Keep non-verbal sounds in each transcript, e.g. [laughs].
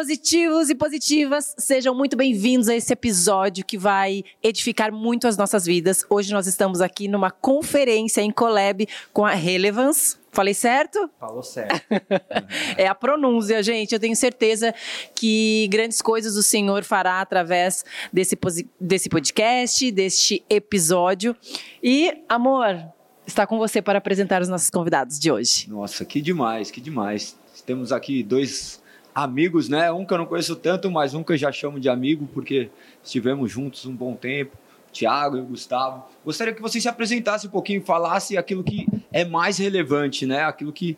Positivos e positivas, sejam muito bem-vindos a esse episódio que vai edificar muito as nossas vidas. Hoje nós estamos aqui numa conferência em Collab com a Relevance. Falei certo? Falou certo. [laughs] é a pronúncia, gente. Eu tenho certeza que grandes coisas o Senhor fará através desse, desse podcast, deste episódio. E, amor, está com você para apresentar os nossos convidados de hoje. Nossa, que demais, que demais. Temos aqui dois amigos, né? Um que eu não conheço tanto, mas um que eu já chamo de amigo, porque estivemos juntos um bom tempo. Tiago e o Gustavo. Gostaria que vocês se apresentassem um pouquinho, falassem aquilo que é mais relevante, né? Aquilo que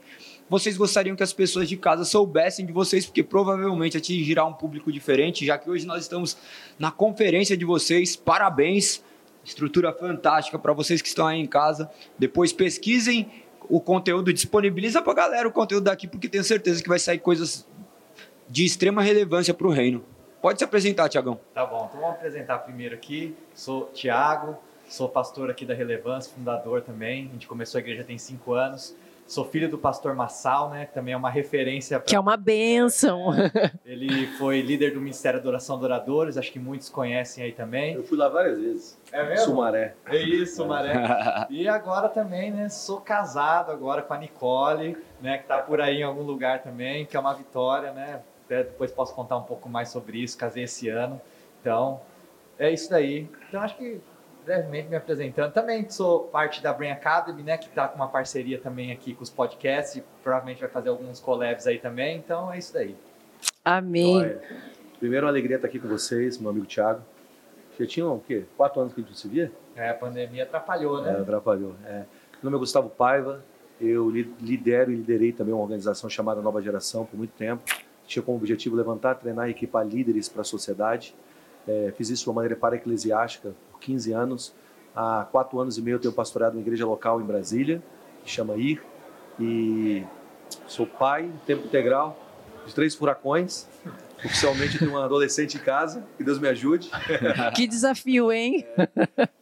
vocês gostariam que as pessoas de casa soubessem de vocês, porque provavelmente atingirá um público diferente, já que hoje nós estamos na conferência de vocês. Parabéns! Estrutura fantástica para vocês que estão aí em casa. Depois pesquisem o conteúdo, disponibiliza para a galera o conteúdo daqui, porque tenho certeza que vai sair coisas de extrema relevância para o reino. Pode se apresentar, Tiagão. Tá bom, então vamos apresentar primeiro aqui. Sou Tiago, sou pastor aqui da Relevância, fundador também. A gente começou a igreja tem cinco anos. Sou filho do pastor Massal, né? Que também é uma referência. Pra... Que é uma bênção. [laughs] Ele foi líder do Ministério da Adoração Adoradores, acho que muitos conhecem aí também. Eu fui lá várias vezes. É mesmo? Sumaré. É isso, Sumaré. [laughs] e agora também, né? Sou casado agora com a Nicole, né? Que tá por aí em algum lugar também, que é uma vitória, né? Até depois posso contar um pouco mais sobre isso. Casei esse ano. Então, é isso daí. Então, acho que brevemente me apresentando. Também sou parte da Brain Academy, né? Que está com uma parceria também aqui com os podcasts. E provavelmente vai fazer alguns collabs aí também. Então, é isso daí. Amém. Olha, primeiro, uma alegria estar aqui com vocês, meu amigo Thiago. Já tinha o quê? Quatro anos que a gente se via? É, a pandemia atrapalhou, né? É, atrapalhou. É. Meu nome é Gustavo Paiva. Eu lidero e liderei também uma organização chamada Nova Geração por muito tempo tinha como objetivo levantar, treinar e equipar líderes para a sociedade. É, fiz isso de uma maneira para-eclesiástica por 15 anos. Há quatro anos e meio eu tenho pastoreado uma igreja local em Brasília, que chama IR, e sou pai, tempo integral, de três furacões. Oficialmente tenho uma adolescente em casa, que Deus me ajude. [laughs] Que desafio, hein?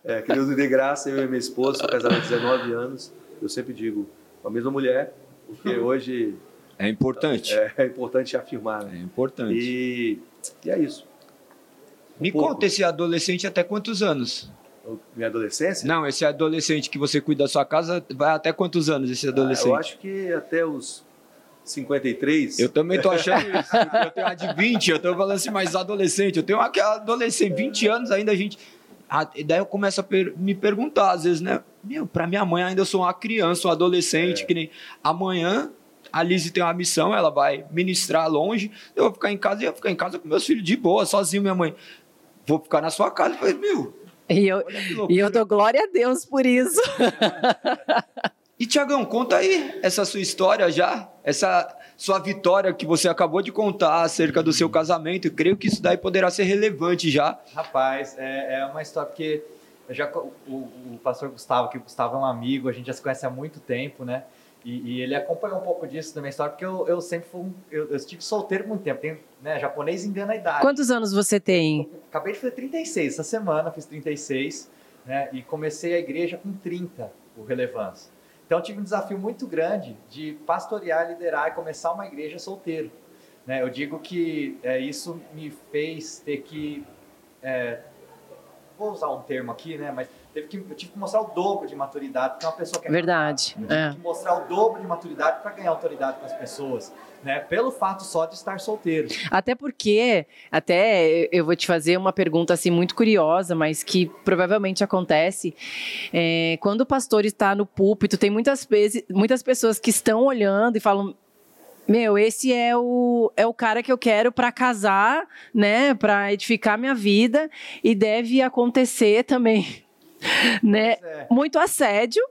É, é que Deus me dê graça, eu e minha esposa, sou casado há 19 anos. Eu sempre digo, a mesma mulher, porque hoje é importante. É, é importante afirmar. Né? É importante. E, e é isso. Um Me pouco. conta esse adolescente até quantos anos? Minha adolescência? Não, esse adolescente que você cuida da sua casa vai até quantos anos esse adolescente? Ah, eu acho que até os 53. Eu também tô achando [laughs] isso. eu tenho uma de 20, eu tô falando assim, mas adolescente, eu tenho uma que é adolescente, 20 anos ainda a gente. E daí eu começo a per me perguntar, às vezes, né? Meu, pra minha mãe ainda eu sou uma criança, um adolescente, é. que nem amanhã a Lizzie tem uma missão, ela vai ministrar longe, eu vou ficar em casa e eu vou ficar em casa com meus filhos de boa, sozinho, minha mãe. Vou ficar na sua casa. Eu falei, meu. E eu, e eu dou glória a Deus por isso. e, Tiagão, conta aí essa sua história já, essa sua vitória que você acabou de contar acerca do seu casamento. Eu creio que isso daí poderá ser relevante já. Rapaz, é, é uma história porque já, o, o pastor Gustavo, que o Gustavo é um amigo, a gente já se conhece há muito tempo, né? E, e, ele acompanhou um pouco disso da minha história, porque eu, eu sempre fui um, eu, eu, estive solteiro muito tempo. Tem, né, japonês engana a idade. Quantos anos você tem? Acabei de fazer 36 essa semana, fiz 36, né, e comecei a igreja com 30, o relevância. Então tive um desafio muito grande de pastorear, liderar e começar uma igreja solteiro. Né, eu digo que é, isso me fez ter que é, vou usar um termo aqui, né, mas teve que, eu tive que mostrar o dobro de maturidade, porque uma pessoa que é Verdade. Eu tive é. que mostrar o dobro de maturidade para ganhar autoridade com as pessoas. Né, pelo fato só de estar solteiro. Até porque, até eu vou te fazer uma pergunta assim muito curiosa, mas que provavelmente acontece. É, quando o pastor está no púlpito, tem muitas vezes, muitas pessoas que estão olhando e falam: meu, esse é o, é o cara que eu quero para casar, né, para edificar minha vida e deve acontecer também [laughs] né? É. Muito assédio.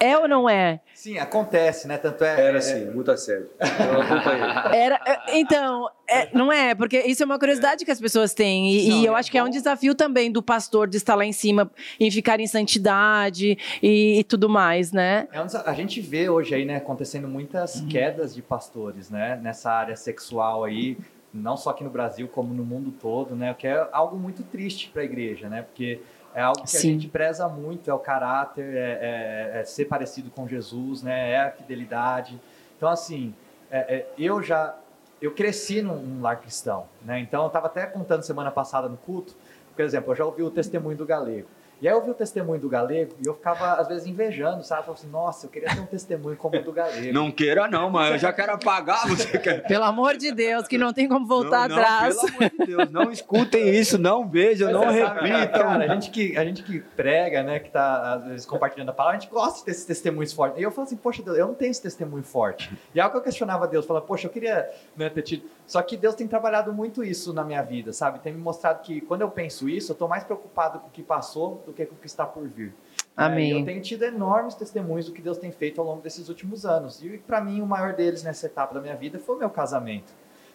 É ou não é? Sim, acontece, né? Tanto é. Era assim, muito assédio. [laughs] Era, é, então, é, não é? Porque isso é uma curiosidade que as pessoas têm. E, não, e eu é acho bom. que é um desafio também do pastor de estar lá em cima, em ficar em santidade e, e tudo mais, né? É um, a gente vê hoje aí, né, acontecendo muitas uhum. quedas de pastores, né? Nessa área sexual aí, não só aqui no Brasil, como no mundo todo, né? O que é algo muito triste para a igreja, né? Porque é algo que Sim. a gente preza muito, é o caráter, é, é, é, ser parecido com Jesus, né? É a fidelidade. Então, assim, é, é, eu já eu cresci num, num lar cristão, né? Então eu estava até contando semana passada no culto, por exemplo, eu já ouvi o testemunho do Galego. E aí eu vi o testemunho do Galego e eu ficava, às vezes, invejando, sabe? Falava assim, nossa, eu queria ter um testemunho como o do Galego. Não queira não, mas eu já quero apagar, você quer... [laughs] Pelo amor de Deus, que não tem como voltar não, atrás. Não, pelo amor de Deus, não escutem isso, não vejam, não sabe, repitam. Cara, a gente, que, a gente que prega, né, que tá, às vezes, compartilhando a palavra, a gente gosta desses testemunhos fortes. E eu falo assim, poxa, Deus, eu não tenho esse testemunho forte. E é algo que eu questionava a Deus, falava, poxa, eu queria né, ter tido... Só que Deus tem trabalhado muito isso na minha vida, sabe? Tem me mostrado que quando eu penso isso, eu tô mais preocupado com o que passou do que o que está por vir. Amém. É, eu tenho tido enormes testemunhos do que Deus tem feito ao longo desses últimos anos. E para mim, o maior deles nessa etapa da minha vida foi o meu casamento.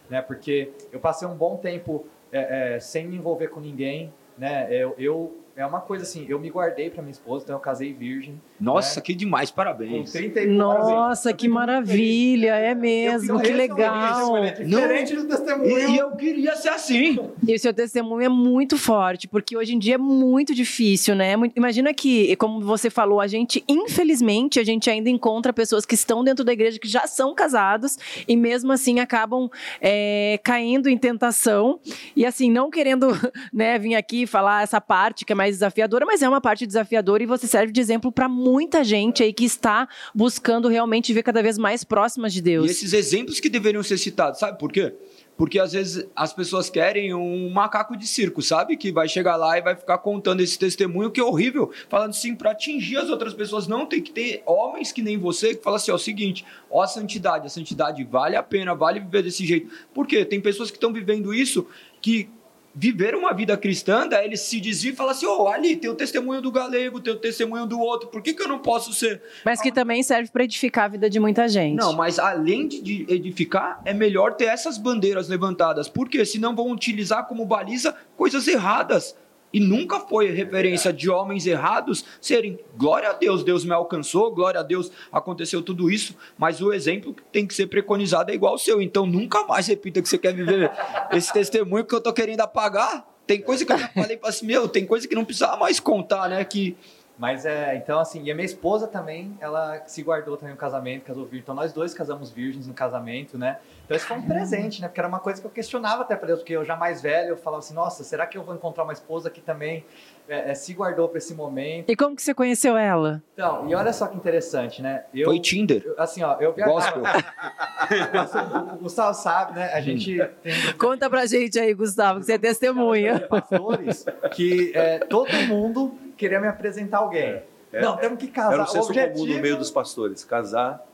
Né? Porque eu passei um bom tempo é, é, sem me envolver com ninguém. Né? Eu, eu, é uma coisa assim, eu me guardei para minha esposa, então eu casei virgem. Nossa, né? que demais, Com parabéns. 30 e Nossa, Eu que maravilha, é mesmo, que é legal. início, é Diferente do testemunho. E, eu queria ser assim. E o seu testemunho é muito forte, porque hoje em dia é muito difícil, né? Mu- Imagina que, como você falou, a gente, infelizmente, a gente ainda encontra pessoas que estão dentro da igreja que já são casados e mesmo assim acabam é, caindo em tentação e assim, não querendo [laughs] né, vir aqui falar essa parte que é mais desafiadora, mas é uma parte desafiadora e você serve de exemplo para muita gente aí que está buscando realmente ver cada vez mais próximas de Deus. E esses exemplos que deveriam ser citados, sabe por quê? Porque às vezes as pessoas querem um macaco de circo, sabe? Que vai chegar lá e vai ficar contando esse testemunho que é horrível, falando assim, para atingir as outras pessoas. Não, tem que ter homens que nem você que falam assim: ó, o seguinte, ó, a santidade, a santidade vale a pena, vale viver desse jeito. Por quê? Tem pessoas que estão vivendo isso que viveram uma vida cristã, daí eles se desviam e falam assim: ó, ali tem o testemunho do galego, tem o testemunho do outro, por que, que eu não posso ser Mas que também serve para edificar a vida de muita gente. não, mas além de- de edificar, é melhor ter essas bandeiras levantadas. Porque senão vão utilizar como baliza coisas erradas. E nunca foi referência de homens errados serem glória a Deus, Deus me alcançou, glória a Deus, aconteceu tudo isso, mas o exemplo que tem que ser preconizado é igual ao seu. Então nunca mais repita que você quer viver [laughs] esse testemunho que eu tô querendo apagar. Tem coisa que eu já falei para assim, meu, tem coisa que não precisava mais contar, né? Que Mas é, então assim, e a minha esposa também, ela se guardou também no casamento, casou virgem. Então nós dois casamos virgens no casamento, né? Então isso foi um presente, né? Porque era uma coisa que eu questionava até pra Deus, porque eu já mais velho, eu falava assim, nossa, será que eu vou encontrar uma esposa que também é, é, se guardou pra esse momento? E como que você conheceu ela? Então, e olha só que interessante, né? Eu, foi Tinder. eu- assim, ó, eu Gospel. [laughs] o Gustavo sabe, né? A gente tem Conta pra gente aí, Gustavo, que você é testemunha. pastores que é, todo mundo queria me apresentar alguém. É. Não, temos que casar. Era um O senso objetivo- comum no meio dos pastores, casar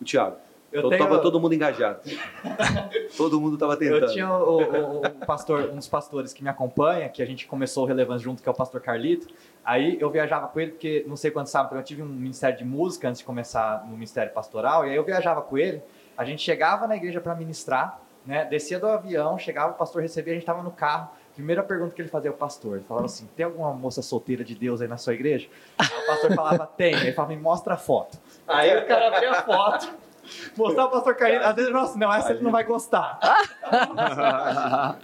o Tiago. Eu Então tenho- tava todo mundo engajado. [laughs] todo mundo tava tentando. Eu tinha o, o- o pastor, um dos pastores que me acompanha, que a gente começou o Relevância junto, que é o pastor Carlito. Aí eu viajava com ele, porque não sei quantos sabem, eu tive um ministério de música antes de começar no ministério pastoral, e aí eu viajava com ele. A gente chegava na igreja para ministrar, né? Descia do avião, chegava, o pastor recebia, a gente estava no carro. Primeira pergunta que ele fazia ao pastor, ele falava assim: tem alguma moça solteira de Deus aí na sua igreja? Aí o pastor falava, tem. Aí ele falava, me mostra a foto. Aí o cara abria a foto, mostrava o pastor Carlito. Às vezes, nossa, não, essa ele não vai gostar.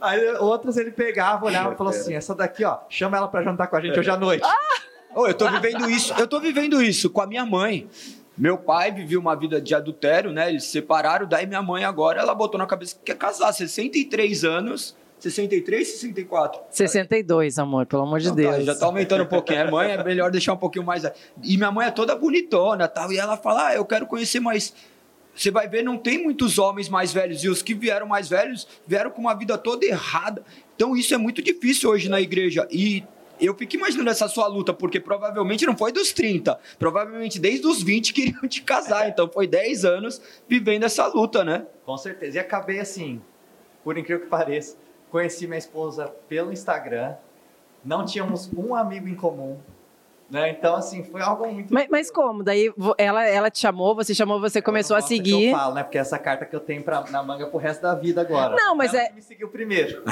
Aí outras ele pegava, olhava e falou assim: essa daqui, ó, chama ela pra jantar com a gente hoje à noite. Ô, eu tô vivendo isso, eu tô vivendo isso com a minha mãe. Meu pai vivia uma vida de adultério, né? Eles se separaram, daí minha mãe agora ela botou na cabeça que quer casar, 63 anos, 63, 64. 62, amor, pelo amor de Então tá, Deus. já tá aumentando um pouquinho. A mãe é melhor deixar um pouquinho mais. E minha mãe é toda bonitona, tal, e ela fala: "Ah, eu quero conhecer mais você vai ver, não tem muitos homens mais velhos, e os que vieram mais velhos vieram com uma vida toda errada. Então isso é muito difícil hoje na igreja. E eu fico imaginando essa sua luta, porque provavelmente não foi dos 30, provavelmente desde os 20 queriam te casar. Então foi 10 anos vivendo essa luta, né? Com certeza. E acabei assim, por incrível que pareça, conheci minha esposa pelo Instagram, não tínhamos um amigo em comum. Né? Então, assim, foi algo muito. Mas, mas como? Daí ela, ela te chamou, você chamou, você começou a seguir. Eu falo, né? Porque essa carta que eu tenho pra, na manga pro resto da vida agora. Não, mas Ela é- que me seguiu primeiro. [laughs]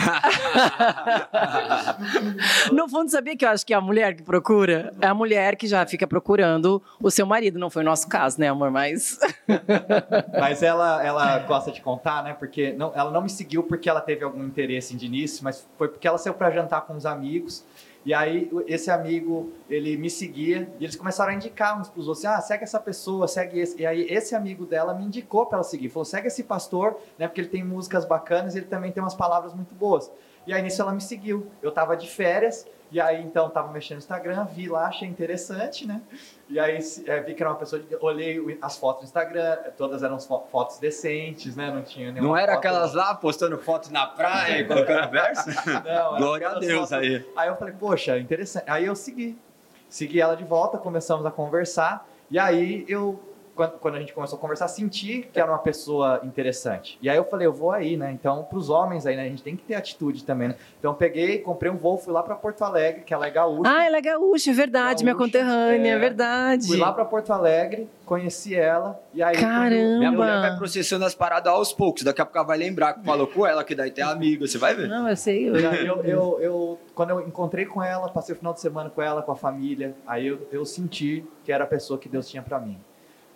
No fundo, sabia que eu acho que é a mulher que procura? É a mulher que já fica procurando o seu marido. Não foi o nosso caso, né, amor? Mas. [laughs] Mas ela, ela gosta de contar, né? Porque não, ela não me seguiu porque ela teve algum interesse de início, mas foi porque ela saiu pra jantar com os amigos. E aí esse amigo, ele me seguia e eles começaram a indicar uns pros outros, assim, ah, segue essa pessoa, segue esse. E aí esse amigo dela me indicou para ela seguir, falou, segue esse pastor, né, porque ele tem músicas bacanas e ele também tem umas palavras muito boas. E aí nisso ela me seguiu. Eu tava de férias, e aí então tava mexendo no Instagram, vi lá, achei interessante, né? E aí é, vi que era uma pessoa, de, olhei as fotos no Instagram, todas eram fotos decentes, né? Não tinha nenhuma Não era foto... aquelas lá postando fotos na praia e colocando verso? [laughs] Não, Glória a Deus fotos... aí. Aí eu falei, poxa, interessante. Aí eu segui. Segui ela de volta, começamos a conversar. E aí eu quando, quando, a gente começou a conversar, senti que era uma pessoa interessante. E aí eu falei, eu vou aí, né? Então, para os homens aí, né? A gente tem que ter atitude também, né? Então, eu peguei, comprei um voo, fui lá para Porto Alegre, que ela é gaúcha. Ah, ela é gaúcha, é verdade, gaúcha, minha conterrânea, é, é verdade. Fui lá para Porto Alegre, conheci ela, e aí... Caramba! Minha mulher vai processando as paradas aos poucos, daqui a pouco ela vai lembrar que falou com ela, que daí tem amigo, você vai ver. Não, eu sei. Eu... Eu, eu, eu, quando eu encontrei com ela, passei o final de semana com ela, com a família, aí eu, eu senti que era a pessoa que Deus tinha para mim.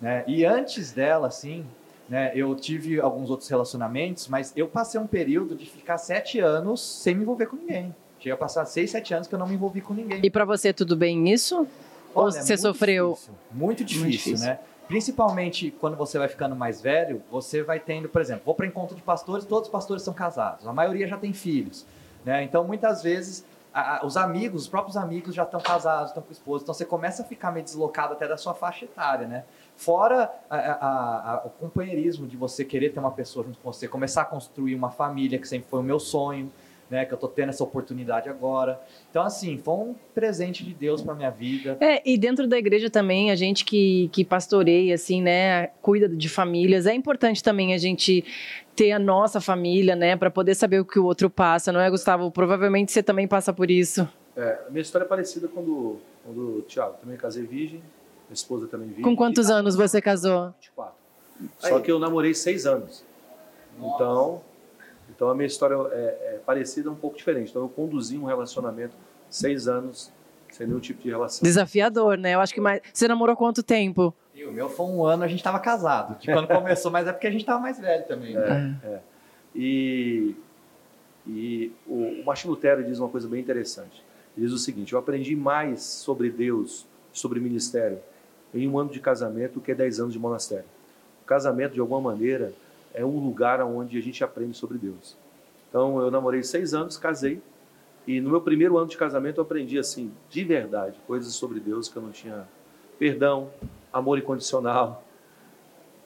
Né? E antes dela, assim, né, eu tive alguns outros relacionamentos, mas eu passei um período de ficar sete anos sem me envolver com ninguém. Cheguei a passar seis, sete anos que eu não me envolvi com ninguém. E para você tudo bem isso? Olha, Ou você sofreu? Difícil, muito, difícil, muito difícil, né? Principalmente quando você vai ficando mais velho, você vai tendo, por exemplo, vou para encontro de pastores, todos os pastores são casados, a maioria já tem filhos, né? Então muitas vezes os amigos, os próprios amigos já estão casados, estão com esposa, então você começa a ficar meio deslocado até da sua faixa etária, né? Fora a, a, o companheirismo de você querer ter uma pessoa junto com você, começar a construir uma família, que sempre foi o meu sonho, né, que eu tô tendo essa oportunidade agora. Então, assim, foi um presente de Deus para minha vida. É, e dentro da igreja também, a gente que, que pastoreia, assim, né, cuida de famílias, é importante também a gente ter a nossa família, né, para poder saber o que o outro passa, não é, Gustavo? Provavelmente você também passa por isso. É, a minha história é parecida quando, quando Tiago, também casei virgem, minha esposa também vive. Com quantos e, anos você casou? 24. Só que eu namorei seis anos. Nossa. Então, então a minha história é, é, parecida, um pouco diferente. Então eu conduzi um relacionamento seis anos sem nenhum tipo de relação. Desafiador, né? Eu acho que mais. Você namorou quanto tempo? E o meu foi um ano, a gente estava casado. De quando começou, mas é porque a gente estava mais velho também. Né? É, é. E, e o, o Martin Lutero diz uma coisa bem interessante. Ele diz o seguinte: Eu aprendi mais sobre Deus, sobre ministério, em um ano de casamento do que 10 anos de monastério. O casamento, de alguma maneira, é um lugar onde a gente aprende sobre Deus. Então, eu namorei seis anos, casei, e no meu primeiro ano de casamento eu aprendi, assim, de verdade, coisas sobre Deus que eu não tinha. Perdão, amor incondicional,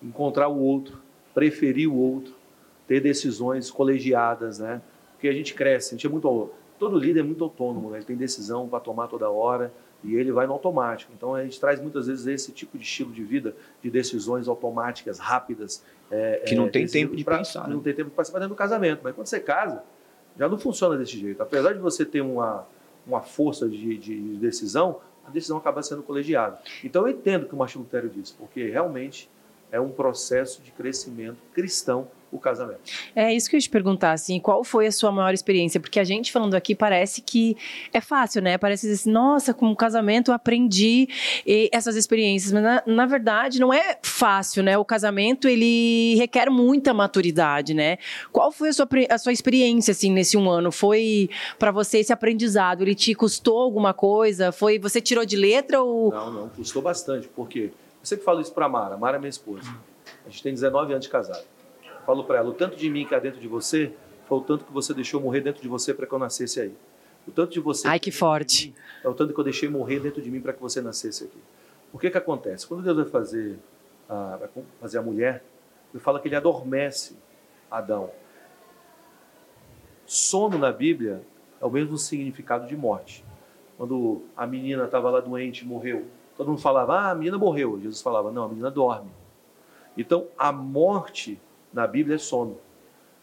encontrar o outro, preferir o outro, ter decisões colegiadas, né? Porque a gente cresce, a gente é muito. Todo líder é muito autônomo, né? ele tem decisão para tomar toda hora e ele vai no automático. Então a gente traz muitas vezes esse tipo de estilo de vida, de decisões automáticas, rápidas. É, que não é, tem tempo de pra, pensar. Não né? tem tempo de participar dentro do casamento. Mas quando você casa, já não funciona desse jeito. Apesar de você ter uma, uma força de, de decisão, a decisão acaba sendo colegiada. Então eu entendo que o Martin Lutero disse, porque realmente é um processo de crescimento cristão o casamento. É isso que eu ia te perguntar, assim, qual foi a sua maior experiência? Porque a gente falando aqui parece que é fácil, né? Parece assim, nossa, com o casamento eu aprendi essas experiências, mas na, na, verdade não é fácil, né? O casamento ele requer muita maturidade, né? Qual foi a sua, a sua experiência, assim, nesse um ano? Foi para você esse aprendizado? Ele te custou alguma coisa? Foi você tirou de letra ou? Não, não, custou bastante, porque eu sempre falo isso para Mara, Mara é minha esposa. A gente tem 19 anos de casado falo para ela: o tanto de mim que há dentro de você foi o tanto que você deixou morrer dentro de você para que eu nascesse aí. O tanto de você. Ai, que forte. É o tanto que eu deixei morrer dentro de mim para que você nascesse aqui. O que que acontece? Quando Deus vai fazer a, vai fazer a mulher, ele fala que ele adormece Adão. Sono na Bíblia é o mesmo significado de morte. Quando a menina estava lá doente, morreu, todo mundo falava: "Ah, a menina morreu". Jesus falava: "Não, a menina dorme". Então, a morte na Bíblia é sono.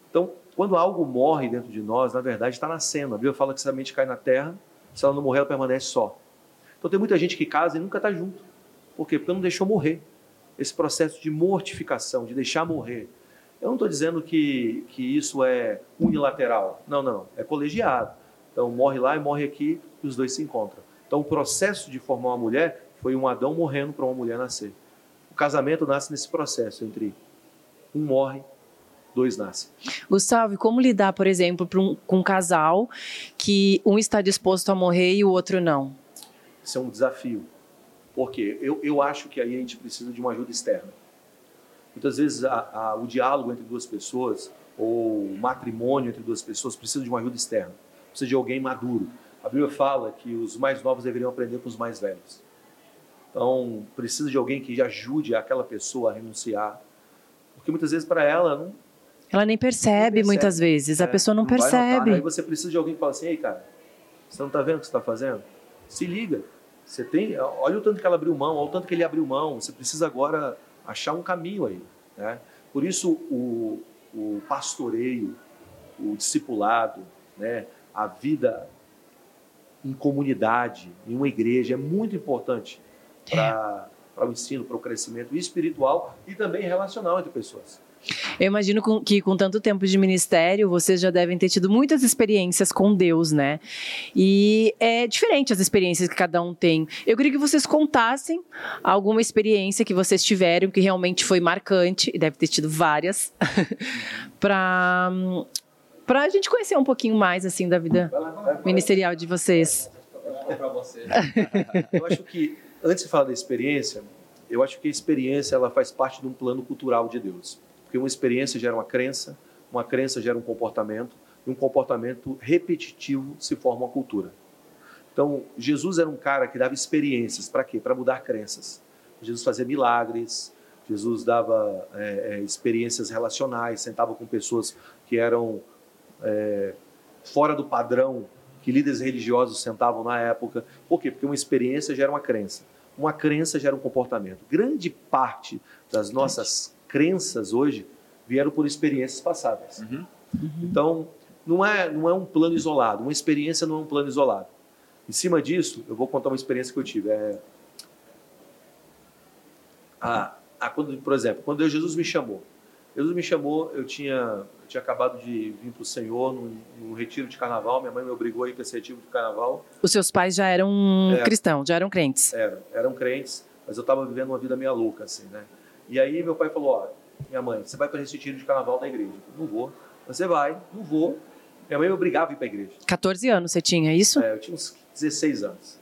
Então, quando algo morre dentro de nós, na verdade está nascendo. A Bíblia fala que se a mente cai na terra, se ela não morrer, ela permanece só. Então tem muita gente que casa e nunca está junto. Por quê? Porque não deixou morrer. Esse processo de mortificação, de deixar morrer. Eu não estou dizendo que, que isso é unilateral. Não, não. É colegiado. Então morre lá e morre aqui e os dois se encontram. Então o processo de formar uma mulher foi um Adão morrendo para uma mulher nascer. O casamento nasce nesse processo entre um morre dois nascem. Gustavo, e como lidar, por exemplo, um, com um casal que um está disposto a morrer e o outro não? Isso é um desafio. Porque eu, eu acho que aí a gente precisa de uma ajuda externa. Muitas vezes a, a, o diálogo entre duas pessoas ou o matrimônio entre duas pessoas precisa de uma ajuda externa. Precisa de alguém maduro. A Bíblia fala que os mais novos deveriam aprender com os mais velhos. Então, precisa de alguém que ajude aquela pessoa a renunciar. Porque muitas vezes para ela não, ela nem percebe, nem percebe. muitas vezes, é, a pessoa não, não percebe. Aí você precisa de alguém que fala assim: ei, cara, você não está vendo o que você está fazendo? Se liga. Você tem, olha o tanto que ela abriu mão, olha o tanto que ele abriu mão. Você precisa agora achar um caminho aí. Né? Por isso, o, o pastoreio, o discipulado, né? a vida em comunidade, em uma igreja, é muito importante para é. o ensino, para o crescimento espiritual e também relacional entre pessoas. Eu imagino que com tanto tempo de ministério, vocês já devem ter tido muitas experiências com Deus, né? E é diferente as experiências que cada um tem. Eu queria que vocês contassem alguma experiência que vocês tiveram que realmente foi marcante, e deve ter tido várias, [laughs] para para a gente conhecer um pouquinho mais assim da vida ministerial de vocês. Eu acho que antes de falar da experiência, eu acho que a experiência ela faz parte de um plano cultural de Deus. Porque uma experiência gera uma crença, uma crença gera um comportamento, e um comportamento repetitivo se forma uma cultura. Então, Jesus era um cara que dava experiências. Para quê? Para mudar crenças. Jesus fazia milagres, Jesus dava é, é, experiências relacionais, sentava com pessoas que eram é, fora do padrão que líderes religiosos sentavam na época. Por quê? Porque uma experiência gera uma crença. Uma crença gera um comportamento. Grande parte das nossas crenças hoje vieram por experiências passadas. Uhum. Uhum. Então, não é, não é um plano isolado. Uma experiência não é um plano isolado. Em cima disso, eu vou contar uma experiência que eu tive. É, a, a, quando, por exemplo, quando Jesus me chamou. Jesus me chamou, eu tinha, eu tinha acabado de vir para o Senhor num, num, retiro de carnaval. Minha mãe me obrigou a ir para esse retiro de carnaval. Os seus pais já eram cristãos, já eram crentes? Eram, eram crentes, mas eu estava vivendo uma vida meio louca, assim, né? E aí meu pai falou, ó, minha mãe, você vai para esse retiro de carnaval da igreja. não vou. Você vai, não vou. Minha mãe me obrigava a ir para a igreja. 14 anos você tinha é isso? É, eu tinha uns 16 anos.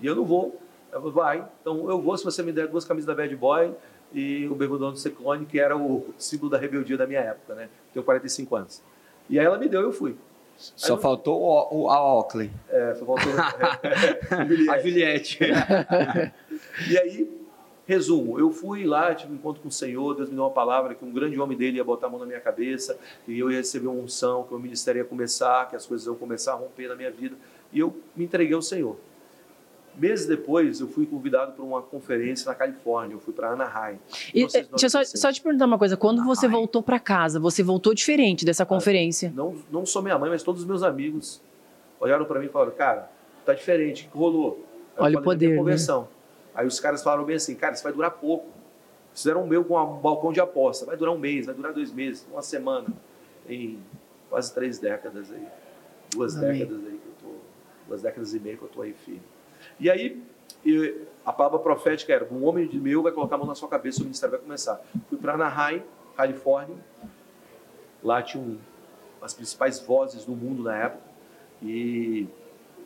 E eu não vou. Ela falou, vai. Então eu vou se você me der duas camisas da Bad Boy e o bermudão do Ciclone, que era o símbolo da rebeldia da minha época, né? Tenho 45 anos. E aí ela me deu e eu fui. Só faltou o, o, a Oakley. É, só faltou [laughs] a Juliette. [laughs] e aí Resumo, eu fui lá, tive um encontro com o Senhor, Deus me deu uma palavra que um grande homem dele ia botar a mão na minha cabeça, e eu ia receber uma unção, que o ministério ia começar, que as coisas iam começar a romper na minha vida. E eu me entreguei ao Senhor. Meses depois, eu fui convidado para uma conferência na Califórnia. Eu fui para Anaheim. E, deixa eu só, só, te perguntar uma coisa. Quando Anaheim. você voltou para casa, você voltou diferente dessa conferência? Não, não só minha mãe, mas todos os meus amigos olharam para mim e falaram: Cara, tá diferente. O que rolou? Olha o poder. Né? Conversão. Né? Aí os caras falaram bem assim, cara, isso vai durar pouco. Fizeram o meu com um balcão de aposta. Vai durar um mês, vai durar dois meses, uma semana. Em quase três décadas aí. Duas Amém. décadas aí que eu tô. Duas décadas e meia que eu tô aí firme. E aí, a palavra profética era: um homem de meu vai colocar a mão na sua cabeça, o ministério vai começar. Fui para Anaheim, Califórnia. Lá tinha um, as principais vozes do mundo na época. E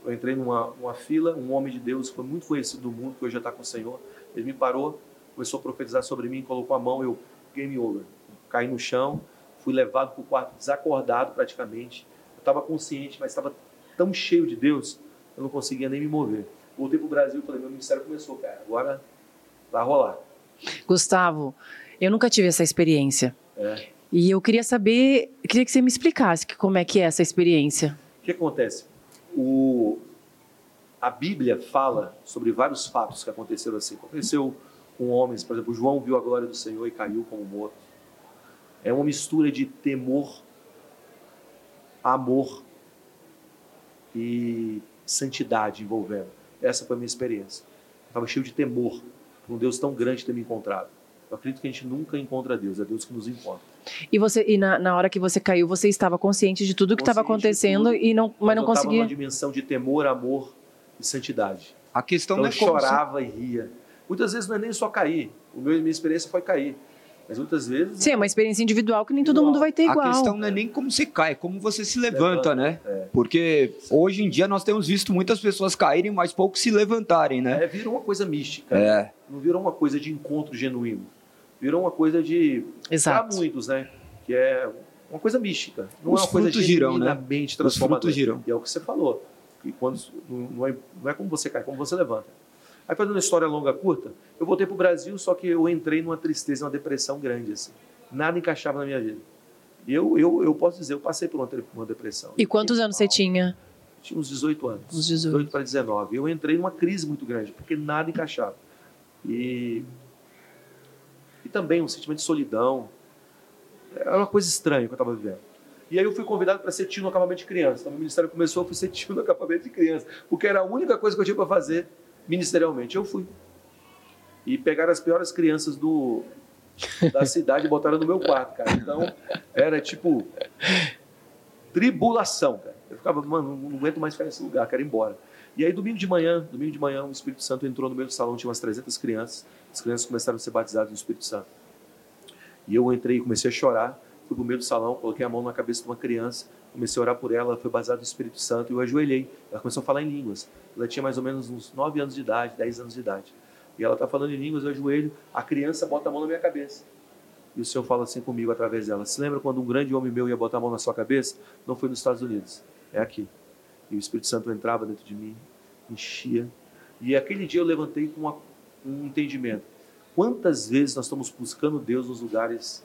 eu entrei numa, numa fila, um homem de Deus foi muito conhecido do mundo, que hoje já está com o Senhor. Ele me parou, começou a profetizar sobre mim, colocou a mão, eu game over. Caí no chão, fui levado para o quarto desacordado praticamente. Eu estava consciente, mas estava tão cheio de Deus, eu não conseguia nem me mover. Voltei para o Brasil e falei, meu ministério começou, cara, agora vai rolar. Gustavo, eu nunca tive essa experiência. É. E eu queria saber, queria que você me explicasse como é que é essa experiência. O que acontece? O, a Bíblia fala sobre vários fatos que aconteceram assim. Aconteceu com homens, por exemplo, João viu a glória do Senhor e caiu como morto. É uma mistura de temor, amor e santidade envolvendo. Essa foi a minha experiência. Eu estava cheio de temor por um Deus tão grande ter me encontrado. Eu acredito que a gente nunca encontra Deus, é Deus que nos encontra. E você e na, na hora que você caiu, você estava consciente de tudo que estava acontecendo e não, mas, mas não conseguia. uma dimensão de temor, amor e santidade. A questão então, não é eu chorava se... e ria. Muitas vezes não é nem só cair. O meu, minha experiência foi cair. Mas muitas vezes. Sim, é uma experiência individual que nem todo mundo vai ter igual. A questão não é nem como você cai, é como você se levanta, né? Porque hoje em dia nós temos visto muitas pessoas caírem, mas poucos se levantarem, né? É, virou uma coisa mística. É. né? Não virou uma coisa de encontro genuíno. Virou uma coisa de. Exato. Para muitos, né? Que é uma coisa mística. Não Os é uma coisa né? genuinamente Os transformadora. frutos girão. E é o que você falou. E quando, não, não é, não é como você cai, é como você levanta. Aí, fazendo uma história longa, curta, eu voltei para o Brasil, só que eu entrei numa tristeza, numa depressão grande. Assim. Nada encaixava na minha vida. E eu, eu, eu posso dizer, eu passei por uma, uma depressão. E quantos anos você tinha? Tinha uns 18 anos. Uns 18. para 19. Eu entrei numa crise muito grande, porque nada encaixava. E, e também um sentimento de solidão. Era uma coisa estranha que eu estava vivendo. E aí eu fui convidado para ser tio no acampamento de criança. Então, o ministério começou, eu fui ser tio no acampamento de criança, porque era a única coisa que eu tinha para fazer ministerialmente. Eu fui. E pegaram as piores crianças do, da cidade e botaram no meu quarto, cara. Então, era tipo tribulação, cara. Eu ficava, mano, não aguento mais ficar nesse lugar, quero ir embora. E aí, domingo de manhã, domingo de manhã, o Espírito Santo entrou no meio do salão, tinha umas 300 crianças. As crianças começaram a ser batizadas no Espírito Santo. E eu entrei e comecei a chorar. Fui pro meio do salão, coloquei a mão na cabeça de uma criança, comecei a orar por ela, foi batizada no Espírito Santo e eu ajoelhei. Ela começou a falar em línguas. Ela tinha mais ou menos uns 9 anos de idade, 10 anos de idade. E ela está falando em línguas, eu ajoelho, a criança bota a mão na minha cabeça. E o Senhor fala assim comigo através dela. Se lembra quando um grande homem meu ia botar a mão na sua cabeça? Não foi nos Estados Unidos, é aqui. E o Espírito Santo entrava dentro de mim, enchia. E aquele dia eu levantei com uma- um entendimento. Quantas vezes nós estamos buscando Deus nos lugares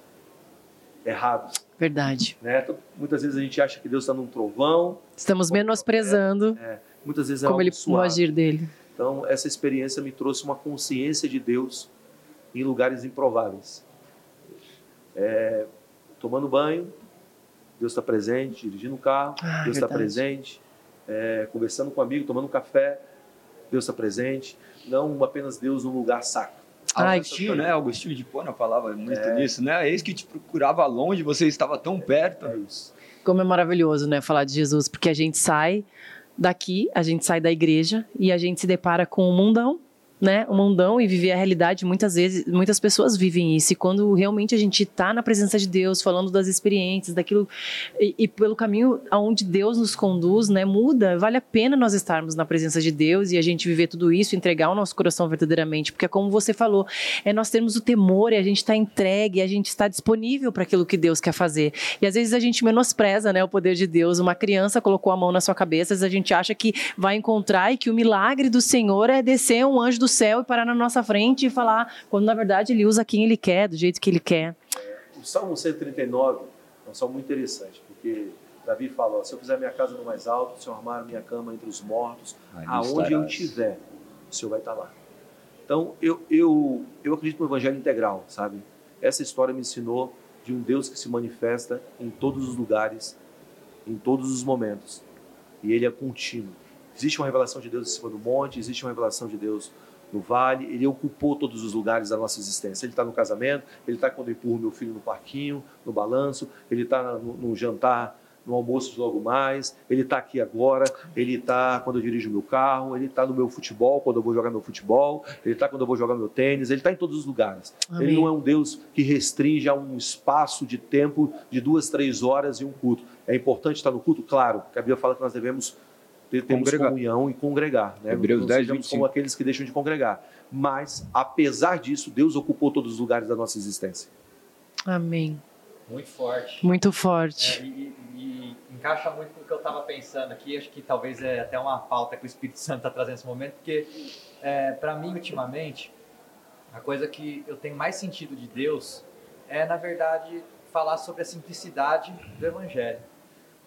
errados? Verdade. Né? Então, Muitas vezes a gente acha que Deus está num trovão, Estamos menosprezando muitas vezes é como ele suave. agir dele. Então, essa experiência me trouxe uma consciência de Deus em lugares improváveis. É, tomando banho, Deus está presente, dirigindo o carro, Ah, Deus está presente, é, conversando com um amigo, tomando um café, Deus está presente. Não apenas Deus num lugar sacro. Agostinho, né? Agostinho de Pona falava muito É. nisso, né? Eis que te procurava longe, você estava tão perto. É isso. Como é maravilhoso, né, falar de Jesus, porque a gente sai daqui, a gente sai da igreja e a gente se depara com o mundão, né? O mundão e viver a realidade, muitas vezes, muitas pessoas vivem isso. E quando realmente a gente está na presença de Deus, falando das experiências, daquilo e, e pelo caminho aonde Deus nos conduz, né, muda. Vale a pena nós estarmos na presença de Deus e a gente viver tudo isso, entregar o nosso coração verdadeiramente, porque como você falou, é nós termos o temor e a gente está entregue, a gente está disponível para aquilo que Deus quer fazer. E às vezes a gente menospreza, né, o poder de Deus. Uma criança colocou a mão na sua cabeça, às vezes a gente acha que vai encontrar e que o milagre do Senhor é descer um anjo do céu e parar na nossa frente e falar, quando na verdade ele usa quem ele quer, do jeito que ele quer. O Salmo 139 é um salmo muito interessante, porque Davi fala: se eu fizer minha casa no mais alto, se eu armar minha cama entre os mortos, Ali aonde eu estiver, o Senhor vai estar lá. Então, eu, eu, eu acredito no Evangelho integral, sabe? Essa história me ensinou de um Deus que se manifesta em todos os lugares, em todos os momentos. E ele é contínuo. Existe uma revelação de Deus em cima do monte, existe uma revelação de Deus no vale, ele ocupou todos os lugares da nossa existência. Ele está no casamento, ele está quando eu empurro meu filho no parquinho, no balanço, ele está no, no jantar, no almoço logo mais, ele está aqui agora, ele está quando eu dirijo meu carro, ele está no meu futebol, quando eu vou jogar meu futebol, ele está quando eu vou jogar meu tênis, ele está em todos os lugares. Amém. Ele não é um Deus que restringe a um espaço de tempo de duas, três horas e um culto. É importante estar no culto? Claro, porque a Bíblia fala que nós devemos temos Congregar. comunhão e congregar. Né? Hebreus Não 10, sejamos 25. como aqueles que deixam de congregar. Mas, apesar disso, Deus ocupou todos os lugares da nossa existência. Amém. Muito forte. Muito É, forte. e, e- e encaixa muito com o que eu estava pensando aqui. Acho que talvez é até uma pauta que o Espírito Santo está trazendo nesse momento, porque para mim, ultimamente, a coisa que eu tenho mais sentido de Deus é, na verdade, falar sobre a simplicidade do Evangelho.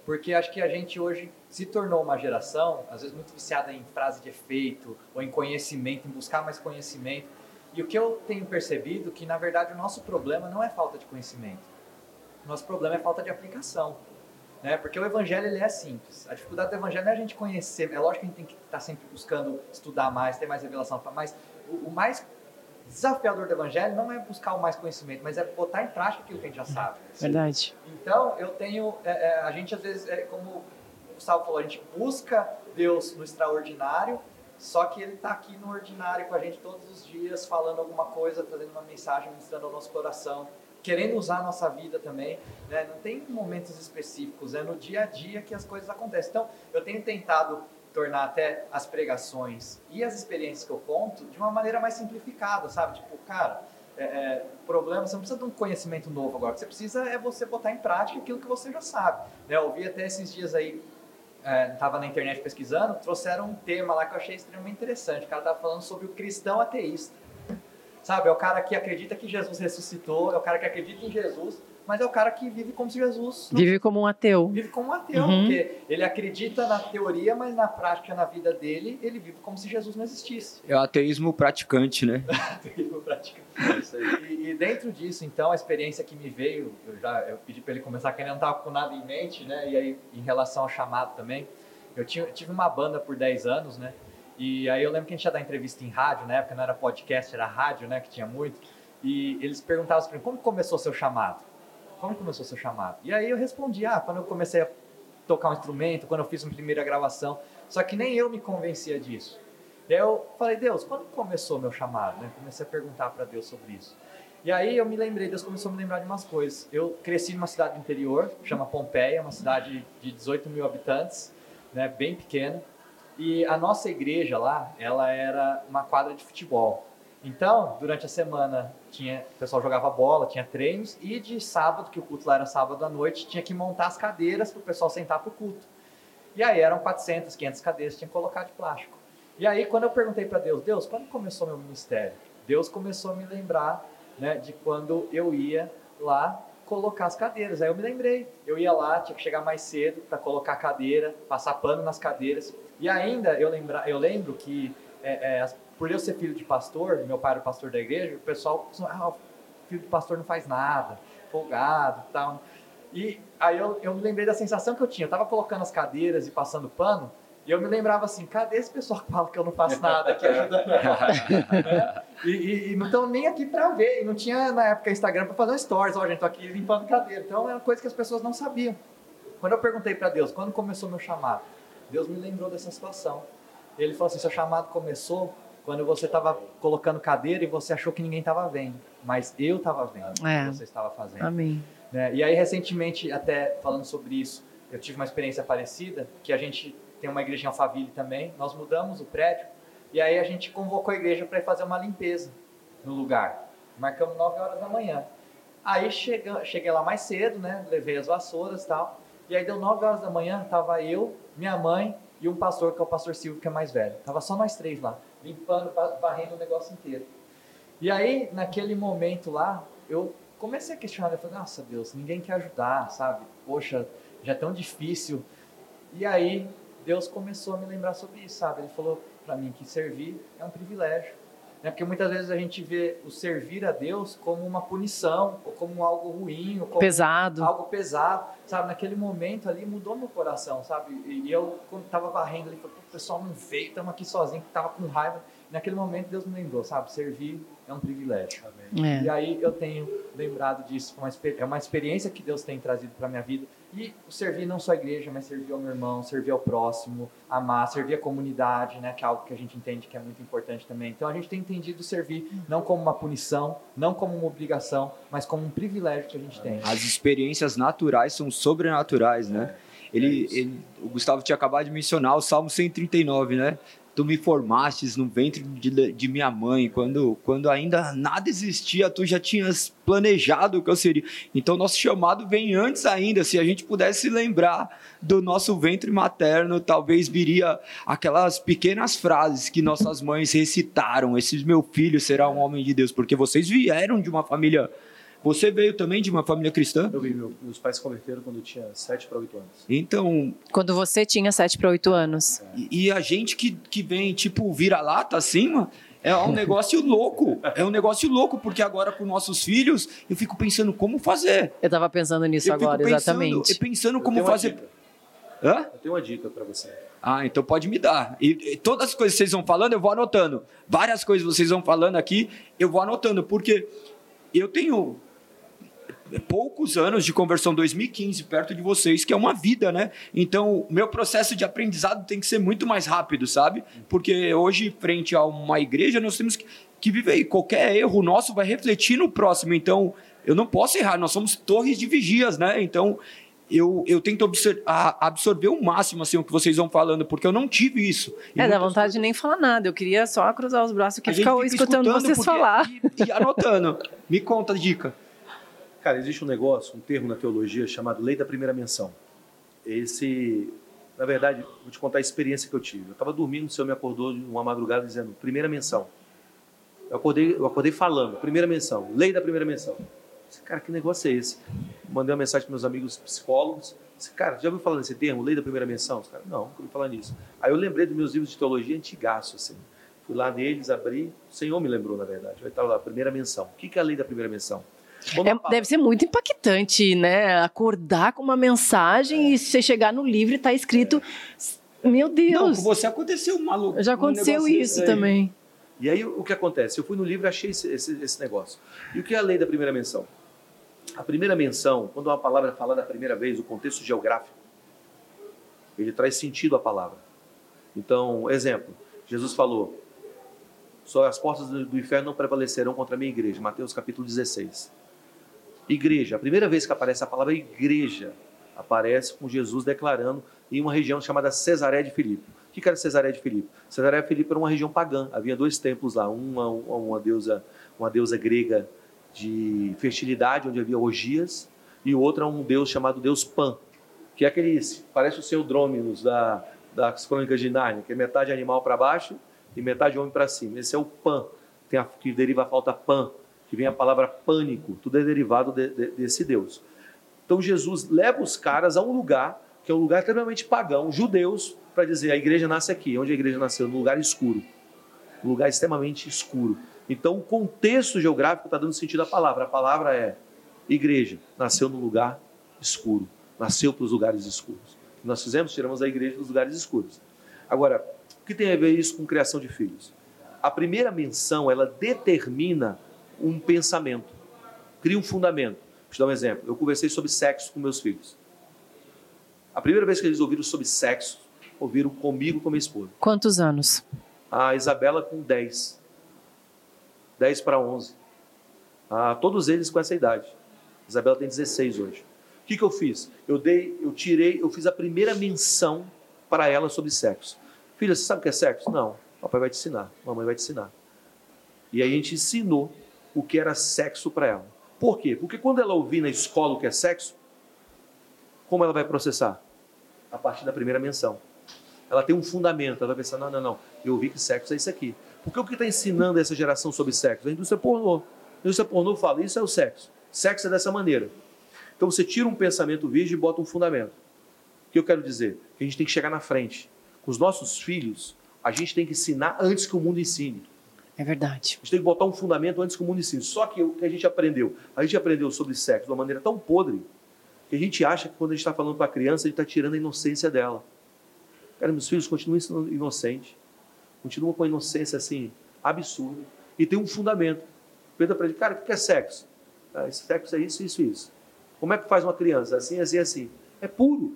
Porque acho que a gente hoje se tornou uma geração, às vezes muito viciada em frase de efeito, ou em conhecimento, em buscar mais conhecimento. E o que eu tenho percebido é que, na verdade, o nosso problema não é falta de conhecimento. O nosso problema é falta de aplicação. Né? Porque o evangelho ele é simples. A dificuldade do evangelho não é a gente conhecer. É lógico que a gente tem que estar sempre buscando estudar mais, ter mais revelação. Mas o, o mais desafiador do evangelho não é buscar o mais conhecimento, mas é botar em prática aquilo que a gente já sabe. Verdade. Então, eu tenho. é, é, a gente, às vezes, é como o Gustavo falou, a gente busca Deus no extraordinário, só que ele está aqui no ordinário com a gente todos os dias, falando alguma coisa, trazendo uma mensagem, ministrando ao nosso coração, querendo usar a nossa vida também. Né? Não tem momentos específicos, é no dia a dia que as coisas acontecem. Então, eu tenho tentado tornar até as pregações e as experiências que eu conto de uma maneira mais simplificada, sabe? Tipo, cara, é, é, problema, você não precisa de um conhecimento novo agora, o que você precisa é você botar em prática aquilo que você já sabe. Né? Eu vi até esses dias aí estava é, na internet pesquisando, trouxeram um tema lá que eu achei extremamente interessante. O cara estava falando sobre o cristão ateísta. Sabe, é o cara que acredita que Jesus ressuscitou, é o cara que acredita em Jesus, mas é o cara que vive como se Jesus. Vive como um ateu. Vive como um ateu, uhum. porque ele acredita na teoria, mas na prática, na vida dele, ele vive como se Jesus não existisse. É o ateísmo praticante, né? [laughs] ateísmo praticante. e, e, dentro disso, então, a experiência que me veio, eu já eu pedi para ele começar, que ele não estava com nada em mente, né? E aí, em relação ao chamado também, eu, tinha, eu tive uma banda por 10 anos, né? E aí eu lembro que a gente ia dar entrevista em rádio, na época não era podcast, era rádio, né? Que tinha muito. E eles perguntavam assim, como começou o seu chamado? Como começou o seu chamado? E aí eu respondi, ah, quando eu comecei a tocar um instrumento, quando eu fiz uma primeira gravação, só que nem eu me convencia disso. E aí eu falei, Deus, quando começou meu chamado? Né? Comecei a perguntar para Deus sobre isso. E aí eu me lembrei, Deus começou a me lembrar de umas coisas. Eu cresci numa cidade do interior, chama Pompeia, uma cidade de 18 mil habitantes, né, bem pequena. E a nossa igreja lá, ela era uma quadra de futebol. Então, durante a semana, tinha, o pessoal jogava bola, tinha treinos, e de sábado, que o culto lá era sábado à noite, tinha que montar as cadeiras para o pessoal sentar para o culto. E aí eram 400, 500 cadeiras, tinha que colocar de plástico. E aí, quando eu perguntei para Deus, Deus, quando começou meu ministério? Deus começou a me lembrar né, de quando eu ia lá colocar as cadeiras. Aí eu me lembrei, eu ia lá, tinha que chegar mais cedo para colocar a cadeira, passar pano nas cadeiras. E ainda eu, lembra, eu lembro que é, é, por eu ser filho de pastor, meu pai era pastor da igreja, o pessoal, ah, o filho de pastor não faz nada, folgado e tal. E aí eu, eu me lembrei da sensação que eu tinha. Eu estava colocando as cadeiras e passando pano, e eu me lembrava assim, cadê esse pessoal que fala que eu não faço nada aqui [laughs] ajudando né? e, e, e, não estão nem aqui para ver. E não tinha na época Instagram para fazer um stories. Ó, oh, gente, tô aqui limpando cadeira. Então era coisa que as pessoas não sabiam. Quando eu perguntei para Deus, quando começou meu chamado, Deus me lembrou dessa situação. Ele falou assim: seu chamado começou quando você estava colocando cadeira e você achou que ninguém estava vendo, mas eu estava vendo é. o que você estava fazendo. Amém. Né? E aí, recentemente, até falando sobre isso, eu tive uma experiência parecida, que a gente tem uma igreja em Alphaville também, nós mudamos o prédio, e aí a gente convocou a igreja para fazer uma limpeza no lugar. Marcamos 9 horas da manhã. Aí cheguei, cheguei lá mais cedo, né? Levei as vassouras e tal. E aí deu 9 horas da manhã, tava eu, minha mãe e um pastor, que é o pastor Silvio, que é mais velho. Tava só nós três lá limpando, varrendo o negócio inteiro. E aí, naquele momento lá, eu comecei a questionar, eu falei, nossa Deus, ninguém quer ajudar, sabe? Poxa, já é tão difícil. E aí, Deus começou a me lembrar sobre isso, sabe? Ele falou para mim que servir é um privilégio. Né? Porque muitas vezes a gente vê o servir a Deus como uma punição, ou como algo ruim, ou como pesado. algo pesado, sabe? Naquele momento ali mudou meu coração, sabe? E eu, quando estava varrendo ali, falei, o pessoal não veio, estamos aqui sozinhos, estava com raiva. Naquele momento Deus me lembrou, sabe? Servir é um privilégio. É. E aí eu tenho lembrado disso, é uma experiência que Deus tem trazido para minha vida. E servir não só a igreja, mas servir ao meu irmão, servir ao próximo, amar, servir a comunidade, né? Que é algo que a gente entende que é muito importante também. Então a gente tem entendido servir não como uma punição, não como uma obrigação, mas como um privilégio que a gente tem. As experiências naturais são sobrenaturais, né? Ele, é ele, o Gustavo tinha acabado de mencionar o Salmo 139, né? Tu me formastes no ventre de, de, minha mãe, quando, quando ainda nada existia, tu já tinhas planejado o que eu seria. Então, nosso chamado vem antes ainda. Se a gente pudesse lembrar do nosso ventre materno, talvez viria aquelas pequenas frases que nossas mães recitaram: Esse meu filho será um homem de Deus, porque vocês vieram de uma família você veio também de uma família cristã? Eu vi, meus pais se converteram quando eu tinha 7 para 8 anos. Então. Quando você tinha 7 para 8 anos. É. E, e, a gente que, que vem, tipo, vira-lata acima. É um [laughs] negócio louco, é um negócio louco, porque agora com nossos filhos, eu fico pensando como fazer. Eu estava pensando nisso eu agora, pensando, exatamente. E pensando como fazer. Hã? Eu tenho uma dica para você. Ah, então pode me dar. E, e, todas as coisas que vocês vão falando, eu vou anotando. Várias coisas que vocês vão falando aqui, eu vou anotando, porque eu tenho poucos anos de conversão, 2015, perto de vocês, que é uma vida, né? Então, meu processo de aprendizado tem que ser muito mais rápido, sabe? Porque hoje, frente a uma igreja, nós temos que, que viver e qualquer erro nosso vai refletir no próximo. Então, eu não posso errar, nós somos torres de vigias, né? Então, eu, eu tento absorver, absorver o máximo assim, o que vocês vão falando, porque eu não tive isso. E é, dá vontade coisas... de nem falar nada. Eu queria só cruzar os braços aqui e ficar escutando, escutando vocês falar. E, e anotando. Me conta a dica. Cara, existe um negócio, um termo na teologia chamado lei da primeira menção. Esse, na verdade, vou te contar a experiência que eu tive. Eu estava dormindo, o Senhor me acordou uma madrugada dizendo, primeira menção. Eu acordei, eu acordei falando, primeira menção, lei da primeira menção. Disse, cara, que negócio é esse? Mandei uma mensagem para meus amigos psicólogos. Disse, cara, já ouviu falar nesse termo, lei da primeira menção? Os caras, não, nunca ouvi falar nisso. Aí eu lembrei dos meus livros de teologia antigaço, assim. Fui lá neles, abri, o Senhor me lembrou, na verdade. Aí estava lá, primeira menção. O que é a lei da primeira menção? É, deve ser muito impactante, né? Acordar com uma mensagem é. e você chegar no livro e tá escrito. É. Meu Deus! Não, com você aconteceu maluco. Já aconteceu um isso também. E aí o que acontece? Eu fui no livro e achei esse, esse, esse, negócio. E o que é a lei da primeira menção? A primeira menção, quando uma palavra é falada a primeira vez, o contexto geográfico, ele traz sentido à palavra. Então, exemplo, Jesus falou: só as portas do inferno não prevalecerão contra a minha igreja. Mateus capítulo 16. Igreja, a primeira vez que aparece a palavra igreja, aparece com Jesus declarando em uma região chamada Cesaré de Filipe. O que era Cesaré de Filipe? Cesaré de Filipe era uma região pagã. Havia dois templos lá, uma, uma, deusa, uma deusa grega de fertilidade, onde havia orgias, e o outro é um deus chamado Deus Pan, que é aquele, parece o seu Drôminos da, das Crônicas de Nárnia, que é metade animal para baixo e metade homem para cima. Esse é o Pan, tem a, que deriva a falta Pan, que vem a palavra pânico, tudo é derivado de, de, desse Deus. Então Jesus leva os caras a um lugar que é um lugar extremamente pagão, judeus, para dizer a igreja nasce aqui. Onde a igreja nasceu? No lugar escuro. Um lugar extremamente escuro. Então o contexto geográfico está dando sentido à palavra. A palavra é igreja, nasceu no lugar escuro, nasceu para os lugares escuros. Nós fizemos? Tiramos a igreja dos lugares escuros. Agora, o que tem a ver isso com criação de filhos? A primeira menção, ela determina um pensamento, cria um fundamento. Vou te dar um exemplo. Eu conversei sobre sexo com meus filhos. A primeira vez que eles ouviram sobre sexo, ouviram comigo com minha esposa. Quantos anos? A Isabela com 10. 10 para 11. Ah, todos eles com essa idade. A Isabela tem 16 hoje. O que, que eu fiz? Eu dei, eu tirei, eu fiz a primeira menção para ela sobre sexo. Filha, você sabe o que é sexo? Não. Papai vai te ensinar, mamãe vai te ensinar. E aí a gente ensinou o que era sexo para ela. Por quê? Porque quando ela ouvir na escola o que é sexo, como ela vai processar? A partir da primeira menção. Ela tem um fundamento, ela vai pensar: não, não, não, eu ouvi que sexo é isso aqui. Porque o que está ensinando essa geração sobre sexo? A indústria pornô. A indústria pornô fala: isso é o sexo. Sexo é dessa maneira. Então você tira um pensamento virgem e bota um fundamento. O que eu quero dizer? Que a gente tem que chegar na frente. Com os nossos filhos, a gente tem que ensinar antes que o mundo ensine. É verdade. A gente tem que botar um fundamento antes que o mundo ensine. Só que o que a gente aprendeu? A gente aprendeu sobre sexo de uma maneira tão podre que a gente acha que quando a gente está falando para a criança, a gente está tirando a inocência dela. Cara, meus filhos continuam sendo inocentes. Continuam com a inocência assim, absurda. E tem um fundamento. Pergunta para ele, cara, o que é sexo? Ah, sexo é isso, isso, isso. Como é que faz uma criança? Assim, assim, assim. É puro.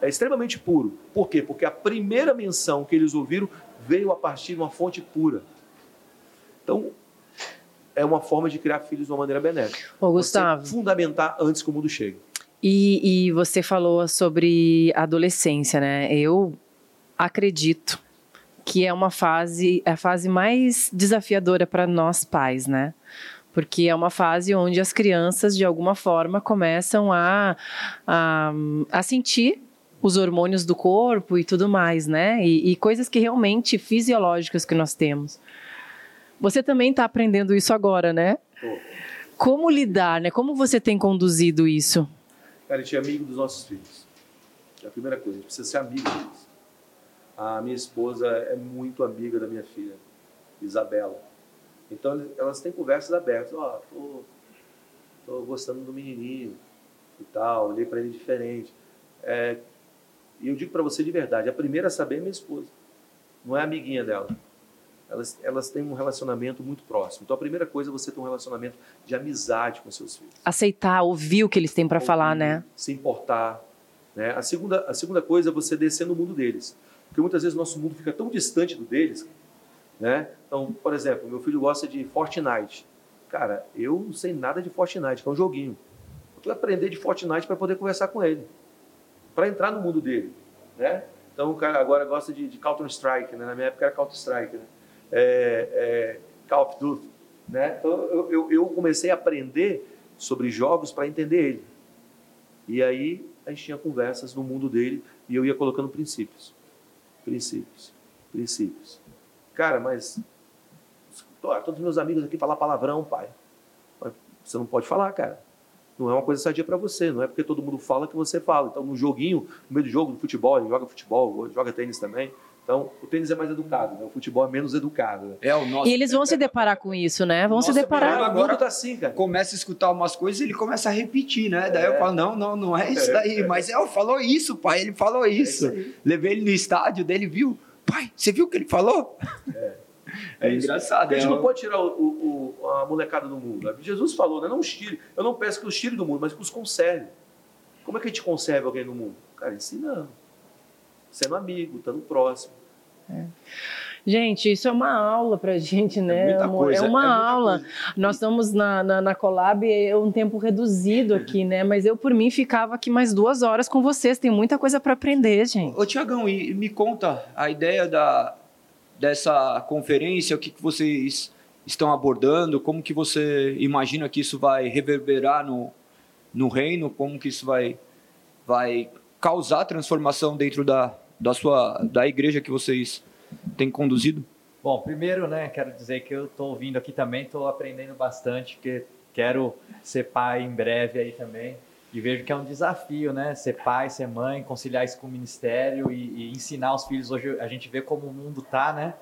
É extremamente puro. Por quê? Porque a primeira menção que eles ouviram veio a partir de uma fonte pura. Então, é uma forma de criar filhos de uma maneira benéfica. Ô, Gustavo. Você fundamentar antes que o mundo chegue. E, e você falou sobre adolescência, né? Eu acredito que é uma fase, é a fase mais desafiadora para nós pais, né? Porque é uma fase onde as crianças, de alguma forma, começam a, a, a sentir os hormônios do corpo e tudo mais, né? E, e coisas que realmente fisiológicas que nós temos. Você também está aprendendo isso agora, né? Como lidar, né? Como você tem conduzido isso? Cara, a gente é amigo dos nossos filhos. É a primeira coisa, a gente precisa ser amigo deles. A minha esposa é muito amiga da minha filha, Isabela. Então elas têm conversas abertas. Ó, oh, tô, tô gostando do menininho e tal, olhei para ele diferente. É, e eu digo para você de verdade, a primeira a saber é minha esposa. Não é amiguinha dela. elas, elas têm um relacionamento muito próximo. Então, a primeira coisa é você ter um relacionamento de amizade com seus filhos. Aceitar, ouvir o que eles têm para falar, né? Se importar. Né? A, segunda, a segunda coisa é você descer no mundo deles. Porque muitas vezes o nosso mundo fica tão distante do deles. Né? Então, por exemplo, meu filho gosta de Fortnite. Cara, eu não sei nada de Fortnite, que é um joguinho. Eu tenho que aprender de Fortnite para poder conversar com ele. Para entrar no mundo dele. Né? Então, o cara agora gosta de, de Counter-Strike. Né? Na minha época era Counter-Strike. Né? É, é, Call of Duty. Né? Então, eu, eu, eu comecei a aprender sobre jogos para entender ele. E aí a gente tinha conversas no mundo dele e eu ia colocando princípios. Princípios. Princípios. Cara, mas todos meus amigos aqui falam palavrão, pai. Você não pode falar, cara. Não é uma coisa sadia para você, não é porque todo mundo fala que você fala. Então, no joguinho, no meio do jogo, do futebol, ele joga futebol, joga tênis também. Então, o tênis é mais educado, né? o futebol é menos educado. Né? É o nosso. E eles vão se deparar com isso, né? Vão se deparar. Agora tá assim, cara. Começa a escutar umas coisas e ele começa a repetir, né? Daí é. eu falo, não, não, não é isso daí. É. Mas é, falou isso, pai, ele falou é isso. É isso Levei ele no estádio dele, viu? Pai, você viu o que ele falou? É. É, engraçado. A gente é não pode tirar o, o, a molecada do mundo. Jesus falou, né? não os tire. Eu não peço que os tire do mundo, mas que os conserve. Como é que a gente conserva alguém no mundo? Cara, ensinando. Sendo amigo, estando próximo. É. Gente, isso é uma aula pra gente, né, é? Coisa, é uma é aula. Coisa. Nós estamos na, na, na Colab é um tempo reduzido [laughs] aqui, né? Mas eu, por mim, ficava aqui mais duas horas com vocês. Tem muita coisa para aprender, gente. Ô, Tiagão, e me conta a ideia da, dessa conferência, o que, que vocês estão abordando, como que você imagina que isso vai reverberar no, no reino, como que isso vai, vai causar transformação dentro da, da sua da igreja que vocês têm conduzido? Bom, primeiro, né, quero dizer que eu estou ouvindo aqui também, estou aprendendo bastante, porque quero ser pai em breve aí também. E vejo que é um desafio, né? Ser pai, ser mãe, conciliar isso com o ministério e, e ensinar os filhos. Hoje a gente vê como o mundo tá, né?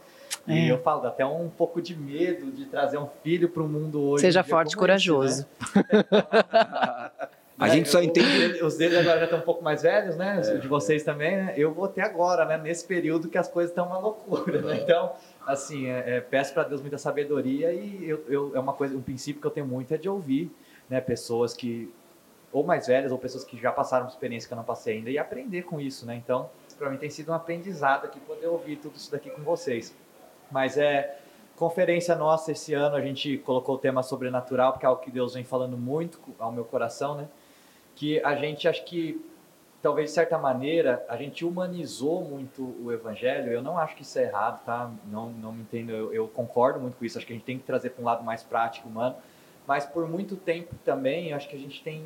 E é. eu falo, dá até um pouco de medo de trazer um filho para o mundo hoje. Seja forte e corajoso. Esse, né? [laughs] A gente só entende. Os deles agora já estão um pouco mais velhos, né? É, de vocês é. também, né? Eu vou ter agora, né? Nesse período que as coisas estão uma loucura, né? Então, assim, é, é, peço para Deus muita sabedoria e eu, eu, é uma coisa, um princípio que eu tenho muito é de ouvir, né? Pessoas que ou mais velhas ou pessoas que já passaram experiência que eu não passei ainda e aprender com isso, né? Então, para mim tem sido um aprendizado aqui poder ouvir tudo isso daqui com vocês. Mas é conferência nossa esse ano, a gente colocou o tema sobrenatural, porque é algo que Deus vem falando muito ao meu coração, né? que a gente acho que talvez de certa maneira a gente humanizou muito o evangelho. Eu não acho que isso é errado, tá? Não, não me entendo. Eu, eu concordo muito com isso. Acho que a gente tem que trazer para um lado mais prático, humano. Mas por muito tempo também, acho que a gente tem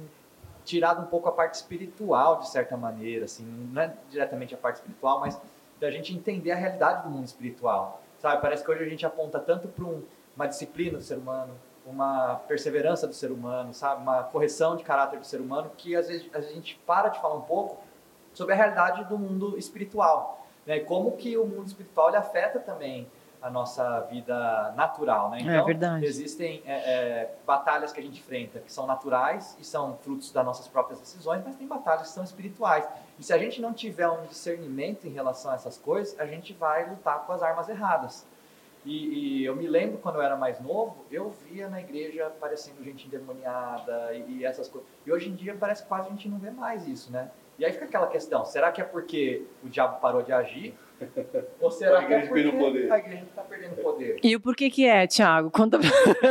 tirado um pouco a parte espiritual de certa maneira, assim, não é diretamente a parte espiritual, mas da gente entender a realidade do mundo espiritual, sabe? Parece que hoje a gente aponta tanto para um, uma disciplina do ser humano, uma perseverança do ser humano, sabe? Uma correção de caráter do ser humano que às vezes a gente para de falar um pouco sobre a realidade do mundo espiritual, né? Como que o mundo espiritual ele afeta também a nossa vida natural, né? É então, é verdade. existem é, é, batalhas que a gente enfrenta que são naturais e são frutos das nossas próprias decisões, mas tem batalhas que são espirituais. E se a gente não tiver um discernimento em relação a essas coisas, a gente vai lutar com as armas erradas. E, e, eu me lembro quando eu era mais novo, eu via na igreja aparecendo gente endemoniada e, e, essas coisas. E hoje em dia parece que quase a gente não vê mais isso, né? E aí fica aquela questão: será que é porque o diabo parou de agir? Ou [laughs] será que é porque a igreja está perdendo poder? E o porquê que é, Tiago? Conta,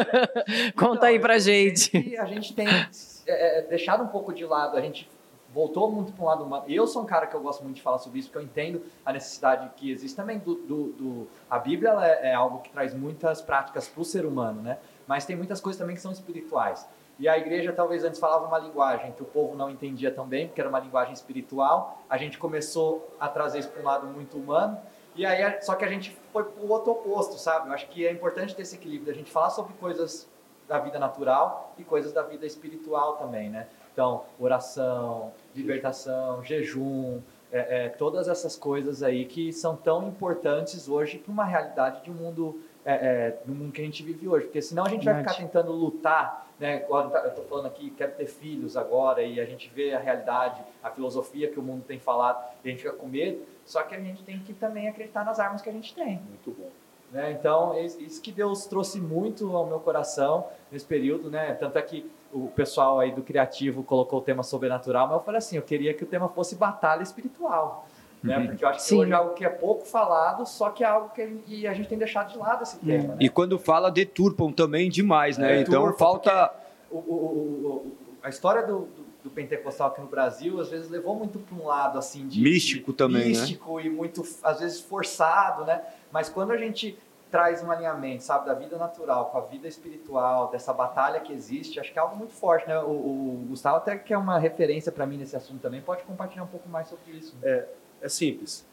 [laughs] Conta então, aí pra gente. A gente tem é, é, deixado um pouco de lado, a gente voltou muito para um lado humano. Eu sou um cara que eu gosto muito de falar sobre isso, porque eu entendo a necessidade que existe também do... do, do... a Bíblia é, é, algo que traz muitas práticas para o ser humano, né? Mas tem muitas coisas também que são espirituais. E a igreja talvez antes falava uma linguagem que o povo não entendia tão bem, porque era uma linguagem espiritual. A gente começou a trazer isso para um lado muito humano. E aí, só que a gente foi para o outro oposto, sabe? Eu acho que é importante ter esse equilíbrio, a gente falar sobre coisas da vida natural e coisas da vida espiritual também, né? Então, oração, libertação, jejum, é, é, todas essas coisas aí que são tão importantes hoje para uma realidade de um mundo, é, é, do mundo que a gente vive hoje. Porque senão a gente vai ficar tentando lutar, né? Eu estou falando aqui, quero ter filhos agora, e a gente vê a realidade, a filosofia que o mundo tem falado, e a gente fica com medo. Só que a gente tem que também acreditar nas armas que a gente tem. Muito bom. Né? Então, isso que Deus trouxe muito ao meu coração nesse período, né? Tanto é que o pessoal aí do criativo colocou o tema sobrenatural, mas eu falei assim, eu queria que o tema fosse batalha espiritual. Né? Uhum. Porque eu acho que Sim. hoje é algo que é pouco falado, só que é algo que a gente tem deixado de lado esse tema. Né? E quando fala, deturpam também demais, né? É, então falta. O, o, o, a história do, do, do, pentecostal aqui no Brasil, às vezes, levou muito para um lado assim de. Místico de, também. Né? Místico né? e muito, às vezes, forçado, né? Mas quando a gente traz um alinhamento, sabe, da vida natural com a vida espiritual, dessa batalha que existe, acho que é algo muito forte, né? O, o Gustavo até que é uma referência para mim nesse assunto também, pode compartilhar um pouco mais sobre isso. Né? É, é simples.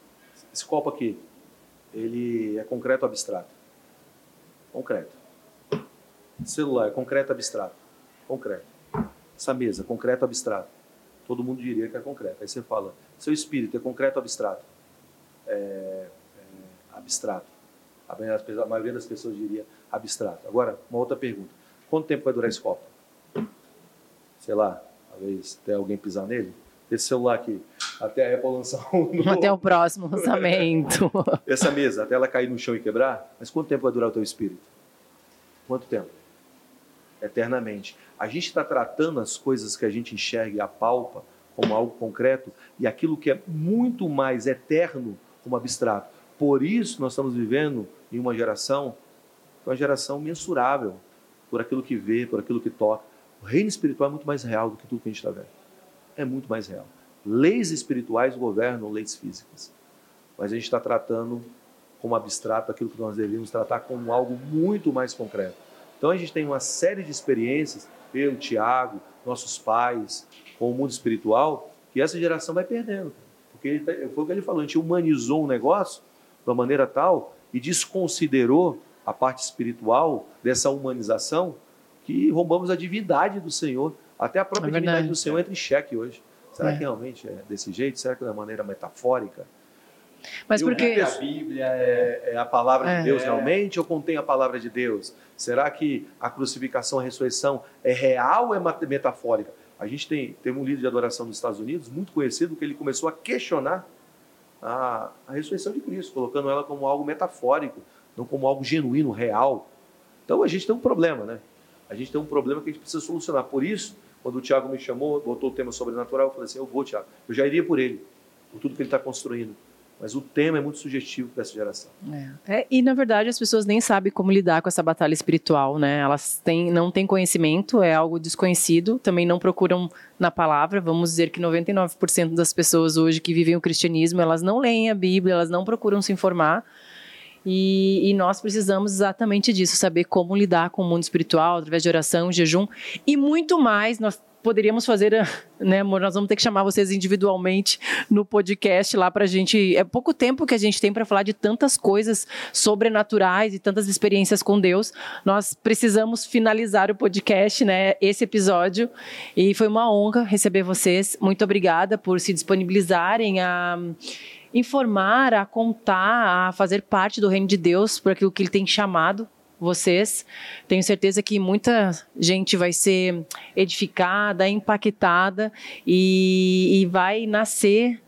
Esse copo aqui, ele é concreto ou abstrato? Concreto. Celular, concreto ou abstrato? Concreto. Essa mesa, concreto ou abstrato? Todo mundo diria que é concreto. Aí você fala, seu espírito é concreto ou abstrato? É, é abstrato. A maioria das pessoas diria abstrato. Agora, uma outra pergunta. Quanto tempo vai durar esse copo? Sei lá, talvez até alguém pisar nele? Esse celular aqui, até a Apple lançar um [laughs] novo. Até o próximo lançamento. [laughs] Essa mesa, até ela cair no chão e quebrar. Mas quanto tempo vai durar o teu espírito? Quanto tempo? Eternamente. A gente está tratando as coisas que a gente enxerga e apalpa como algo concreto e aquilo que é muito mais eterno como abstrato. Por isso nós estamos vivendo em uma geração, uma geração mensurável por aquilo que vê, por aquilo que toca. O reino espiritual é muito mais real do que tudo que a gente está vendo. É muito mais real. Leis espirituais governam leis físicas. Mas a gente está tratando como abstrato aquilo que nós deveríamos tratar como algo muito mais concreto. Então a gente tem uma série de experiências, eu, Tiago, nossos pais, com o mundo espiritual, que essa geração vai perdendo. Porque tá, foi o que ele falou, a gente humanizou um negócio de uma maneira tal e desconsiderou a parte espiritual dessa humanização que roubamos a divindade do Senhor. Até a própria é do Senhor entra em xeque hoje. Será é. que realmente é desse jeito? Será que é de maneira metafórica? Mas porque a Bíblia é, é a palavra é. de Deus realmente ou contém a palavra de Deus? Será que a crucificação, a ressurreição é real ou é metafórica? A gente tem, tem um líder de adoração nos Estados Unidos muito conhecido que ele começou a questionar a, a ressurreição de Cristo, colocando ela como algo metafórico, não como algo genuíno, real. Então a gente tem um problema, né? A gente tem um problema que a gente precisa solucionar. Por isso, quando o Tiago me chamou, botou o tema sobrenatural, eu falei assim: eu vou, Tiago. Eu já iria por ele, por tudo que ele está construindo. Mas o tema é muito sugestivo para essa geração. É. É, e, na verdade, as pessoas nem sabem como lidar com essa batalha espiritual, né? Elas têm, não têm conhecimento, é algo desconhecido, também não procuram na palavra. Vamos dizer que 99% das pessoas hoje que vivem o cristianismo, elas não leem a Bíblia, elas não procuram se informar. E, e, nós precisamos exatamente disso, saber como lidar com o mundo espiritual, através de oração, jejum e muito mais. Nós poderíamos fazer, né, amor? Nós vamos ter que chamar vocês individualmente no podcast lá para a gente. É pouco tempo que a gente tem para falar de tantas coisas sobrenaturais e tantas experiências com Deus. Nós precisamos finalizar o podcast, né? Esse episódio. E foi uma honra receber vocês. Muito obrigada por se disponibilizarem a informar, a contar, a fazer parte do reino de Deus por aquilo que Ele tem chamado vocês. Tenho certeza que muita gente vai ser edificada, impactada e, e vai nascer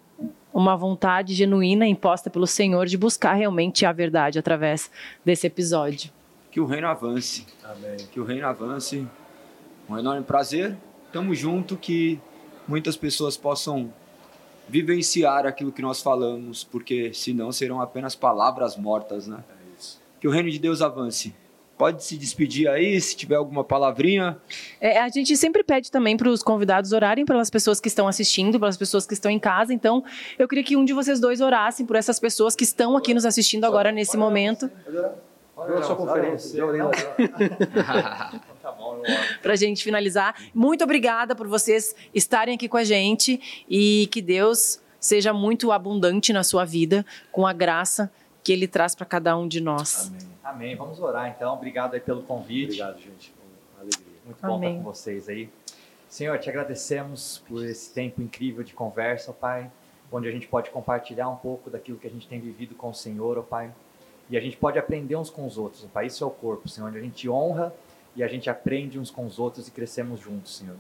uma vontade genuína imposta pelo Senhor de buscar realmente a verdade através desse episódio. Que o reino avance. Amém. Que o reino avance. Um enorme prazer. Tamo junto que muitas pessoas possam vivenciar aquilo que nós falamos, porque senão serão apenas palavras mortas, né? que o reino de Deus avance. Pode se despedir aí, se tiver alguma palavrinha. É, a gente sempre pede também para os convidados orarem pelas pessoas que estão assistindo, pelas pessoas que estão em casa. Então, eu queria que um de vocês dois orassem por essas pessoas que estão aqui nos assistindo agora nesse momento. Olha a sua conferência. [laughs] [laughs] Para a gente finalizar, muito obrigada por vocês estarem aqui com a gente e que Deus seja muito abundante na sua vida com a graça que Ele traz para cada um de nós. Amém. Amém. Vamos orar então. Obrigado aí pelo convite. Obrigado, gente. Alegria. Muito bom Amém. estar com vocês aí. Senhor, te agradecemos por esse tempo incrível de conversa, Pai, onde a gente pode compartilhar um pouco daquilo que a gente tem vivido com o Senhor, ó Pai. E a gente pode aprender uns com os outros, Pai. Isso é o corpo, Senhor, onde a gente honra e a gente aprende uns com os outros e crescemos juntos, Senhor.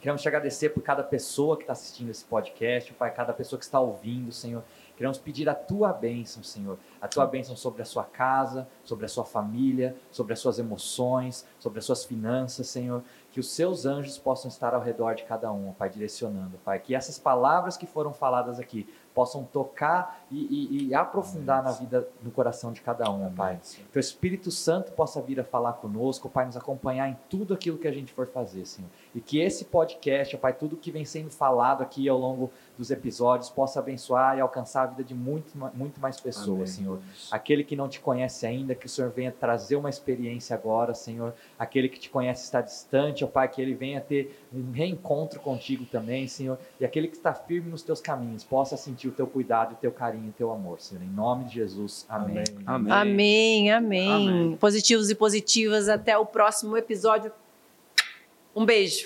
Queremos te agradecer por cada pessoa que está assistindo esse podcast, Pai, cada pessoa que está ouvindo, Senhor Queremos pedir a tua bênção, Senhor. A tua bênção sobre a sua casa, sobre a sua família, sobre as suas emoções, sobre as suas finanças, Senhor. Que os seus anjos possam estar ao redor de cada um, Pai, direcionando, Pai. Que essas palavras que foram faladas aqui possam tocar e, e, e aprofundar Amém. na vida, no coração de cada um, Amém. Pai. Que o Espírito Santo possa vir a falar conosco, Pai, nos acompanhar em tudo aquilo que a gente for fazer, Senhor. E que esse podcast, Pai, tudo que vem sendo falado aqui ao longo dos episódios possa abençoar e alcançar a vida de muito, muito mais pessoas, Amém. Senhor. Aquele que não te conhece ainda, que o Senhor venha trazer uma experiência agora, Senhor. Aquele que te conhece está distante, ó Pai, que ele venha ter um reencontro contigo também, Senhor. E aquele que está firme nos teus caminhos possa sentir o teu cuidado, o teu carinho, o teu amor, Senhor. Em nome de Jesus. Amém. Amém. Amém. Amém. amém. Positivos e positivas. Até o próximo episódio. Um beijo.